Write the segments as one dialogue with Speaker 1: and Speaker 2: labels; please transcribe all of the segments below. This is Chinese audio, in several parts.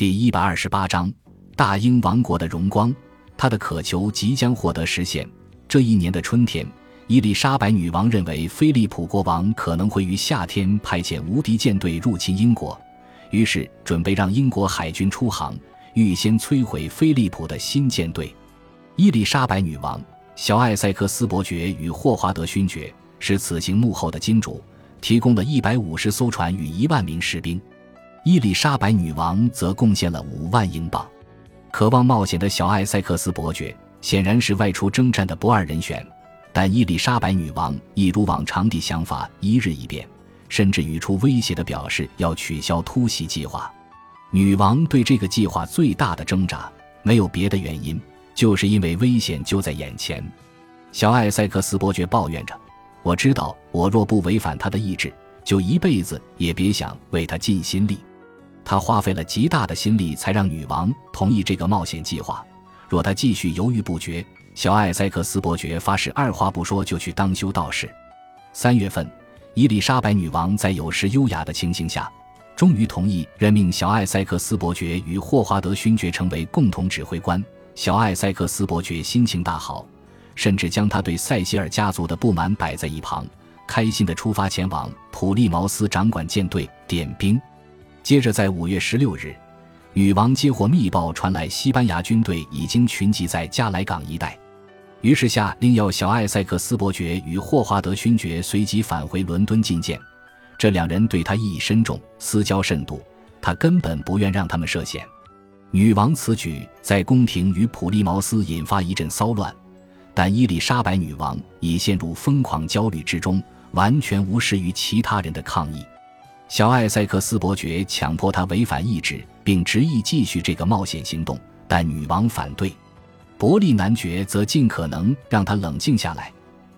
Speaker 1: 第一百二十八章大英王国的荣光。他的渴求即将获得实现。这一年的春天，伊丽莎白女王认为菲利普国王可能会于夏天派遣无敌舰队入侵英国，于是准备让英国海军出航，预先摧毁菲利普的新舰队。伊丽莎白女王、小艾塞克斯伯爵与霍华德勋爵是此行幕后的金主，提供了一百五十艘船与一万名士兵。伊丽莎白女王则贡献了五万英镑。渴望冒险的小艾塞克斯伯爵显然是外出征战的不二人选，但伊丽莎白女王一如往常地想法一日一变，甚至语出威胁地表示要取消突袭计划。女王对这个计划最大的挣扎没有别的原因，就是因为危险就在眼前。小艾塞克斯伯爵抱怨着：“我知道，我若不违反他的意志，就一辈子也别想为他尽心力。”他花费了极大的心力，才让女王同意这个冒险计划。若他继续犹豫不决，小艾塞克斯伯爵发誓二话不说就去当修道士。三月份，伊丽莎白女王在有时优雅的情形下，终于同意任命小艾塞克斯伯爵与霍华德勋爵成为共同指挥官。小艾塞克斯伯爵心情大好，甚至将他对塞西尔家族的不满摆在一旁，开心地出发前往普利茅斯掌管舰队点兵。接着，在五月十六日，女王接获密报，传来西班牙军队已经群集在加莱港一带，于是下令要小艾塞克斯伯爵与霍华德勋爵随即返回伦敦觐见。这两人对他意义深重，私交甚笃，他根本不愿让他们涉险。女王此举在宫廷与普利茅斯引发一阵骚乱，但伊丽莎白女王已陷入疯狂焦虑之中，完全无视于其他人的抗议。小艾塞克斯伯爵强迫他违反意志，并执意继续这个冒险行动，但女王反对。伯利男爵则尽可能让他冷静下来，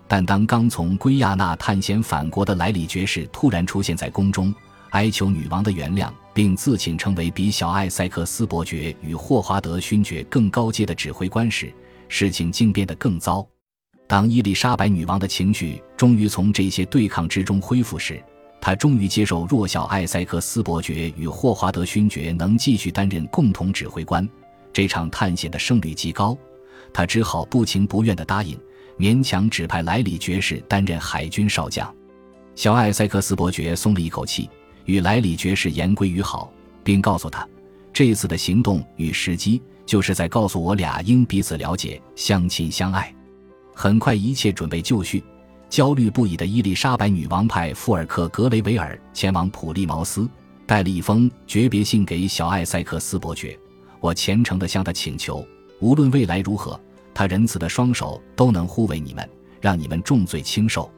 Speaker 1: 但当刚从圭亚那探险返国的莱里爵士突然出现在宫中，哀求女王的原谅，并自请成为比小艾塞克斯伯爵与霍华德勋爵更高阶的指挥官时，事情竟变得更糟。当伊丽莎白女王的情绪终于从这些对抗之中恢复时，他终于接受弱小艾塞克斯伯爵与霍华德勋爵能继续担任共同指挥官。这场探险的胜率极高，他只好不情不愿地答应，勉强指派莱里爵士担任海军少将。小艾塞克斯伯爵松了一口气，与莱里爵士言归于好，并告诉他，这次的行动与时机就是在告诉我俩应彼此了解、相亲相爱。很快，一切准备就绪。焦虑不已的伊丽莎白女王派富尔克格雷维尔前往普利茅斯，带了一封诀别信给小艾塞克斯伯爵。我虔诚地向他请求，无论未来如何，他仁慈的双手都能护卫你们，让你们重罪轻受，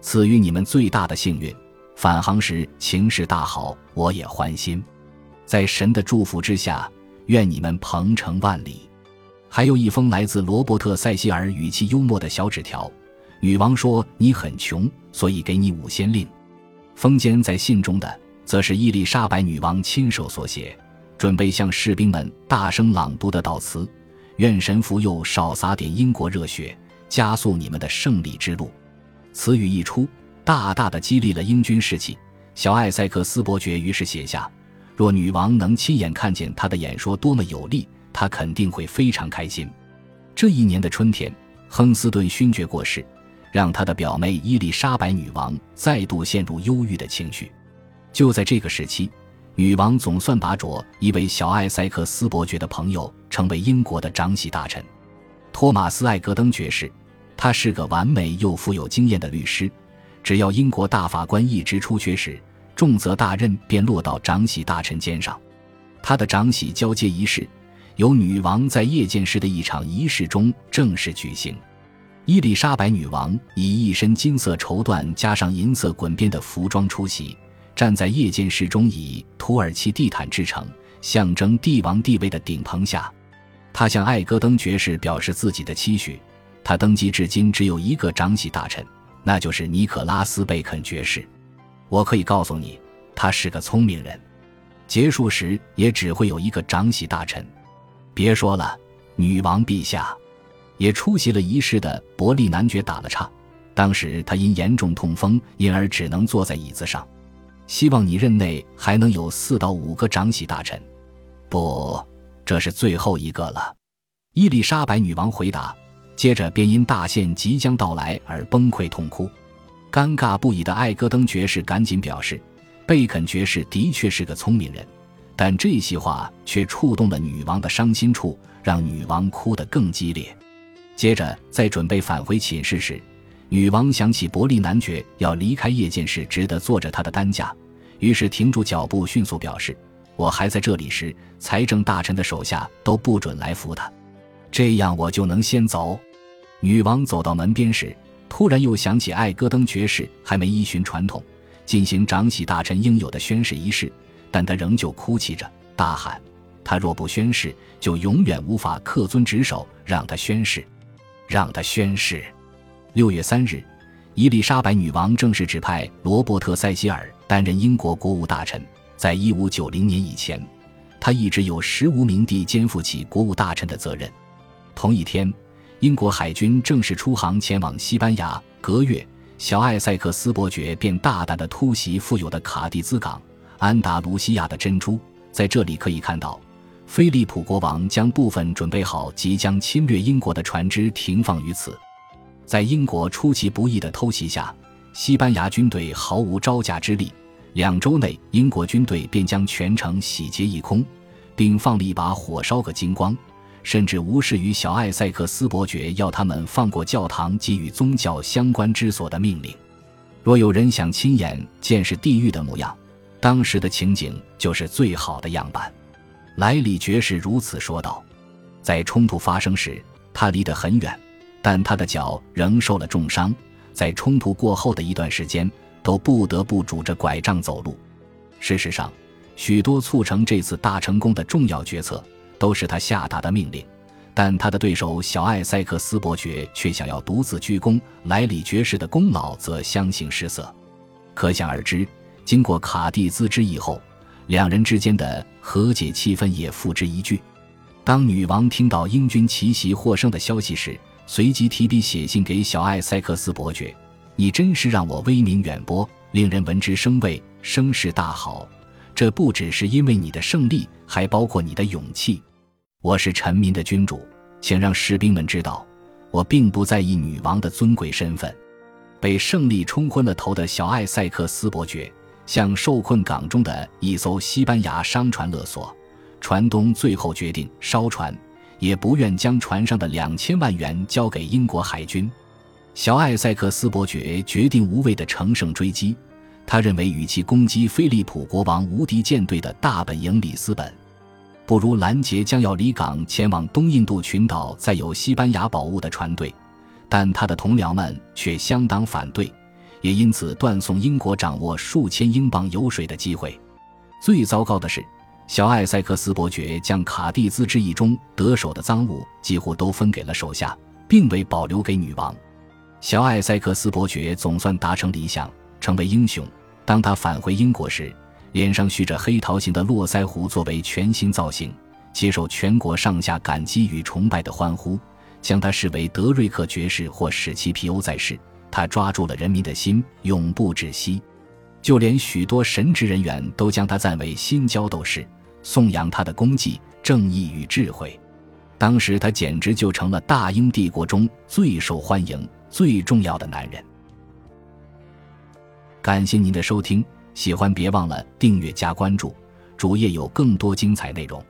Speaker 1: 赐予你们最大的幸运。返航时情势大好，我也欢心。在神的祝福之下，愿你们鹏程万里。还有一封来自罗伯特塞西尔语气幽默的小纸条。女王说：“你很穷，所以给你五先令。”封间在信中的，则是伊丽莎白女王亲手所写，准备向士兵们大声朗读的悼词：“愿神福佑，少洒点英国热血，加速你们的胜利之路。”此语一出，大大的激励了英军士气。小艾塞克斯伯爵于是写下：“若女王能亲眼看见他的演说多么有力，他肯定会非常开心。”这一年的春天，亨斯顿勋爵过世。让他的表妹伊丽莎白女王再度陷入忧郁的情绪。就在这个时期，女王总算把着一位小艾塞克斯伯爵的朋友成为英国的长喜大臣——托马斯·艾格登爵士。他是个完美又富有经验的律师。只要英国大法官一直出缺时，重责大任便落到长喜大臣肩上。他的长喜交接仪式由女王在夜间时的一场仪式中正式举行。伊丽莎白女王以一身金色绸缎加上银色滚边的服装出席，站在夜间室中以土耳其地毯制成、象征帝王地位的顶棚下。她向艾戈登爵士表示自己的期许。他登基至今只有一个长喜大臣，那就是尼可拉斯·贝肯爵士。我可以告诉你，他是个聪明人。结束时也只会有一个长喜大臣。别说了，女王陛下。也出席了仪式的伯利男爵打了岔，当时他因严重痛风，因而只能坐在椅子上。希望你任内还能有四到五个长喜大臣。不，这是最后一个了。伊丽莎白女王回答，接着便因大限即将到来而崩溃痛哭。尴尬不已的艾戈登爵士赶紧表示，贝肯爵士的确是个聪明人，但这些话却触动了女王的伤心处，让女王哭得更激烈。接着，在准备返回寝室时，女王想起伯利男爵要离开夜间时值得坐着他的担架，于是停住脚步，迅速表示：“我还在这里时，财政大臣的手下都不准来扶他，这样我就能先走。”女王走到门边时。突然又想起艾戈登爵士还没依循传统进行长喜大臣应有的宣誓仪式，但他仍旧哭泣着，大喊：“他若不宣誓，就永远无法恪遵职守。让他宣誓，让他宣誓。”六月三日，伊丽莎白女王正式指派罗伯特·塞西尔担任英国国务大臣。在一五九零年以前，他一直有实无名地肩负起国务大臣的责任。同一天。英国海军正式出航前往西班牙，隔月，小艾塞克斯伯爵便大胆地突袭富有的卡蒂兹港，安达卢西亚的珍珠。在这里可以看到，菲利普国王将部分准备好即将侵略英国的船只停放于此。在英国出其不意的偷袭下，西班牙军队毫无招架之力。两周内，英国军队便将全城洗劫一空，并放了一把火烧个精光。甚至无视于小艾塞克斯伯爵要他们放过教堂及与宗教相关之所的命令。若有人想亲眼见识地狱的模样，当时的情景就是最好的样板。莱里爵士如此说道。在冲突发生时，他离得很远，但他的脚仍受了重伤，在冲突过后的一段时间都不得不拄着拐杖走路。事实上，许多促成这次大成功的重要决策。都是他下达的命令，但他的对手小艾塞克斯伯爵却想要独自鞠躬，莱里爵士的功劳则相形失色。可想而知，经过卡蒂兹之役后，两人之间的和解气氛也付之一炬。当女王听到英军奇袭获胜的消息时，随即提笔写信给小艾塞克斯伯爵：“你真是让我威名远播，令人闻之生畏，声势大好。这不只是因为你的胜利，还包括你的勇气。”我是臣民的君主，请让士兵们知道，我并不在意女王的尊贵身份。被胜利冲昏了头的小艾塞克斯伯爵向受困港中的一艘西班牙商船勒索，船东最后决定烧船，也不愿将船上的两千万元交给英国海军。小艾塞克斯伯爵决定无畏的乘胜追击，他认为与其攻击菲利普国王无敌舰队的大本营里斯本。不如拦截将要离港前往东印度群岛载有西班牙宝物的船队，但他的同僚们却相当反对，也因此断送英国掌握数千英镑油水的机会。最糟糕的是，小艾塞克斯伯爵将卡蒂兹之役中得手的赃物几乎都分给了手下，并未保留给女王。小艾塞克斯伯爵总算达成理想，成为英雄。当他返回英国时，脸上蓄着黑桃形的络腮胡作为全新造型，接受全国上下感激与崇拜的欢呼，将他视为德瑞克爵士或史奇皮欧在世。他抓住了人民的心，永不止息。就连许多神职人员都将他赞为新教斗士，颂扬他的功绩、正义与智慧。当时他简直就成了大英帝国中最受欢迎、最重要的男人。感谢您的收听。喜欢别忘了订阅加关注，主页有更多精彩内容。